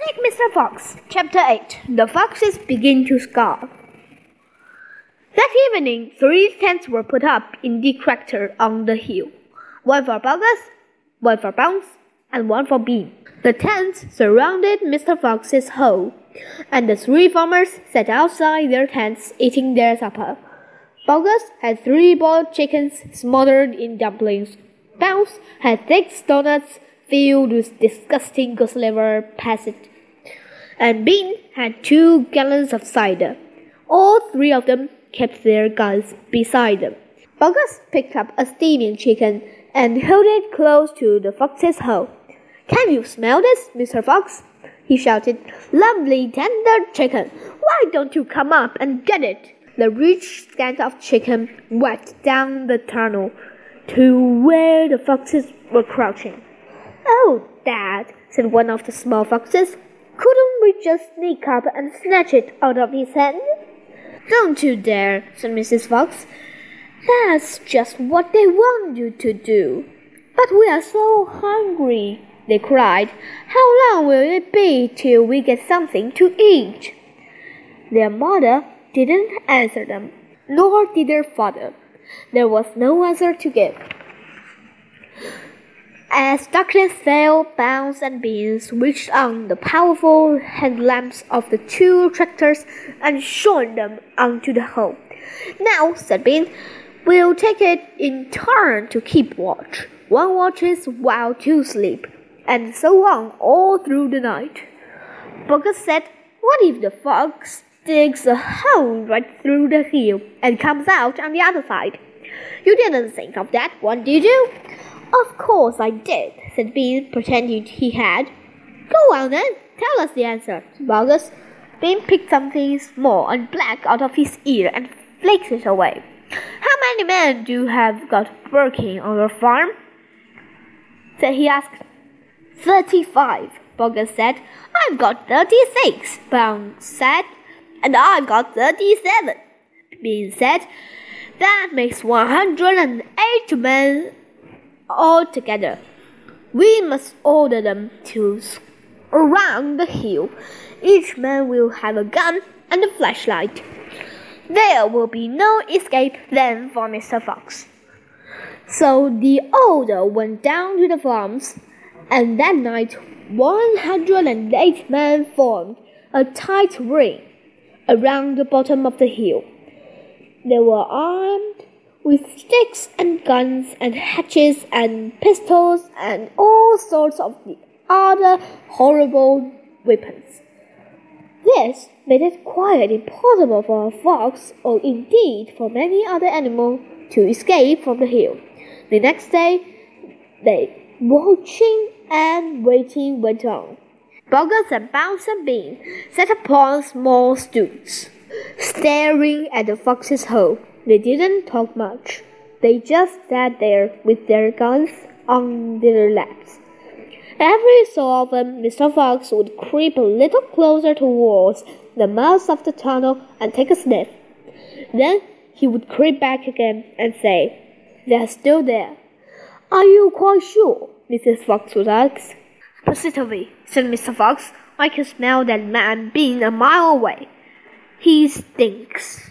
Mr. Fox. Chapter 8 The Foxes Begin to Scoff. That evening, three tents were put up in the crater on the hill one for Boggis, one for Bunce, and one for Bean. The tents surrounded Mr. Fox's hole, and the three farmers sat outside their tents eating their supper. Boggis had three boiled chickens smothered in dumplings. Bunce had thick doughnuts filled with disgusting goose liver passage. And Bean had two gallons of cider. All three of them kept their guns beside them. Boggis picked up a steaming chicken and held it close to the fox's hole. Can you smell this, Mr. Fox? he shouted. Lovely tender chicken. Why don't you come up and get it? The rich scent of chicken went down the tunnel to where the foxes were crouching. Oh, Dad, said one of the small foxes, couldn't we just sneak up and snatch it out of his hand? Don't you dare, said Mrs. Fox. That's just what they want you to do. But we are so hungry, they cried. How long will it be till we get something to eat? Their mother didn't answer them, nor did their father. There was no answer to give. As darkness fell, Bunce and Bean switched on the powerful headlamps of the two tractors and shone them onto the hole. Now, said Bean, we'll take it in turn to keep watch. One watches while two sleep, and so on all through the night. Boggis said, What if the fox digs a hole right through the hill and comes out on the other side? You didn't think of that one, did you? Of course I did, said Bean, pretending he had. Go on then, tell us the answer, said Boggis. Bean picked something small and black out of his ear and flaked it away. How many men do you have got working on your farm? said he asked. Thirty-five, Boggis said. I've got thirty-six, Bunce said. And I've got thirty-seven, Bean said. That makes one hundred and eight men all together. We must order them to around the hill. Each man will have a gun and a flashlight. There will be no escape then for Mr. Fox. So the order went down to the farms, and that night 108 men formed a tight ring around the bottom of the hill. They were armed with sticks and guns and hatchets and pistols and all sorts of the other horrible weapons. This made it quite impossible for a fox, or indeed for any other animal, to escape from the hill. The next day, the watching and waiting went on. Boggis and Bunce and Bean sat upon small stools, staring at the fox's hole. They didn't talk much. They just sat there with their guns on their laps. Every so often, Mr. Fox would creep a little closer towards the mouth of the tunnel and take a sniff. Then he would creep back again and say, They're still there. Are you quite sure? Mrs. Fox would ask. Positively, said Mr. Fox. I can smell that man Bean a mile away. He stinks.